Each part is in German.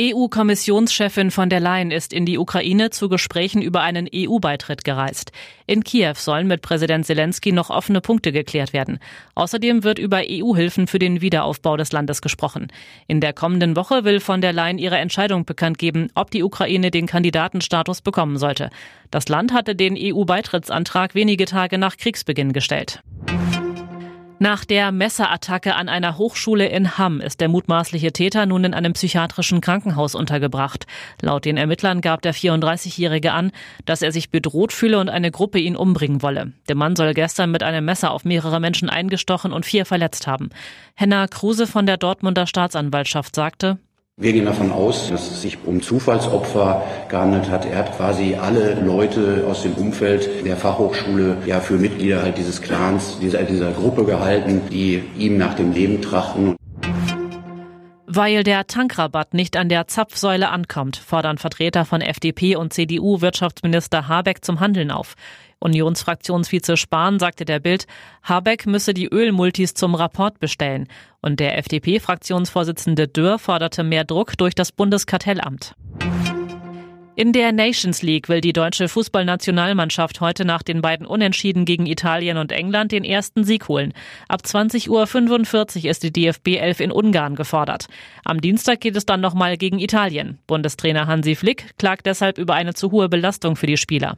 EU-Kommissionschefin von der Leyen ist in die Ukraine zu Gesprächen über einen EU-Beitritt gereist. In Kiew sollen mit Präsident Zelensky noch offene Punkte geklärt werden. Außerdem wird über EU-Hilfen für den Wiederaufbau des Landes gesprochen. In der kommenden Woche will von der Leyen ihre Entscheidung bekannt geben, ob die Ukraine den Kandidatenstatus bekommen sollte. Das Land hatte den EU-Beitrittsantrag wenige Tage nach Kriegsbeginn gestellt. Nach der Messerattacke an einer Hochschule in Hamm ist der mutmaßliche Täter nun in einem psychiatrischen Krankenhaus untergebracht. Laut den Ermittlern gab der 34-Jährige an, dass er sich bedroht fühle und eine Gruppe ihn umbringen wolle. Der Mann soll gestern mit einem Messer auf mehrere Menschen eingestochen und vier verletzt haben. Henna Kruse von der Dortmunder Staatsanwaltschaft sagte, wir gehen davon aus, dass es sich um Zufallsopfer gehandelt hat. Er hat quasi alle Leute aus dem Umfeld der Fachhochschule ja für Mitglieder halt dieses Clans, dieser, dieser Gruppe gehalten, die ihm nach dem Leben trachten. Weil der Tankrabatt nicht an der Zapfsäule ankommt, fordern Vertreter von FDP und CDU Wirtschaftsminister Habeck zum Handeln auf. Unionsfraktionsvize Spahn sagte der Bild, Habeck müsse die Ölmultis zum Rapport bestellen. Und der FDP-Fraktionsvorsitzende Dürr forderte mehr Druck durch das Bundeskartellamt. In der Nations League will die deutsche Fußballnationalmannschaft heute nach den beiden Unentschieden gegen Italien und England den ersten Sieg holen. Ab 20.45 Uhr ist die DFB 11 in Ungarn gefordert. Am Dienstag geht es dann nochmal gegen Italien. Bundestrainer Hansi Flick klagt deshalb über eine zu hohe Belastung für die Spieler.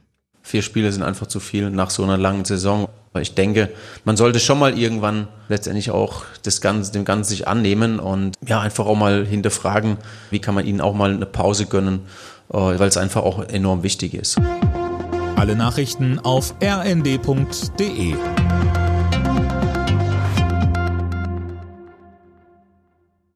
Vier Spiele sind einfach zu viel nach so einer langen Saison. Aber ich denke, man sollte schon mal irgendwann letztendlich auch das Ganze, dem Ganzen sich annehmen und ja, einfach auch mal hinterfragen, wie kann man ihnen auch mal eine Pause gönnen, äh, weil es einfach auch enorm wichtig ist. Alle Nachrichten auf rnd.de